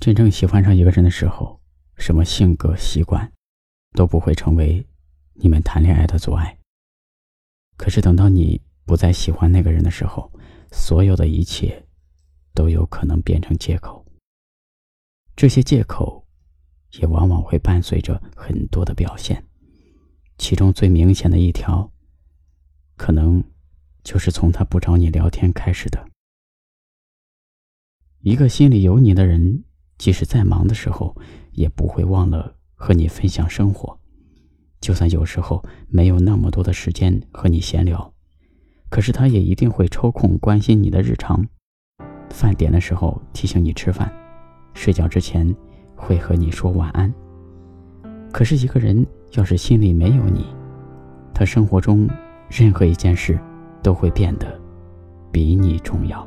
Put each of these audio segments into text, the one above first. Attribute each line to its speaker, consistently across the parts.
Speaker 1: 真正喜欢上一个人的时候，什么性格、习惯，都不会成为你们谈恋爱的阻碍。可是等到你不再喜欢那个人的时候，所有的一切都有可能变成借口。这些借口，也往往会伴随着很多的表现，其中最明显的一条，可能就是从他不找你聊天开始的。一个心里有你的人。即使再忙的时候，也不会忘了和你分享生活。就算有时候没有那么多的时间和你闲聊，可是他也一定会抽空关心你的日常。饭点的时候提醒你吃饭，睡觉之前会和你说晚安。可是一个人要是心里没有你，他生活中任何一件事都会变得比你重要。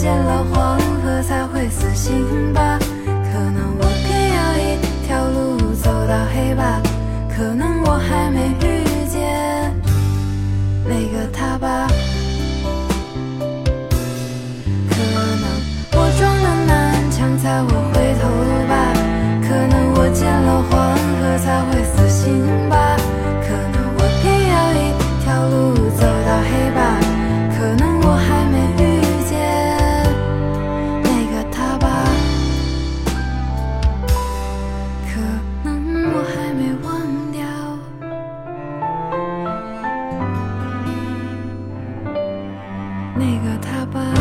Speaker 2: 见了黄 Bye-bye.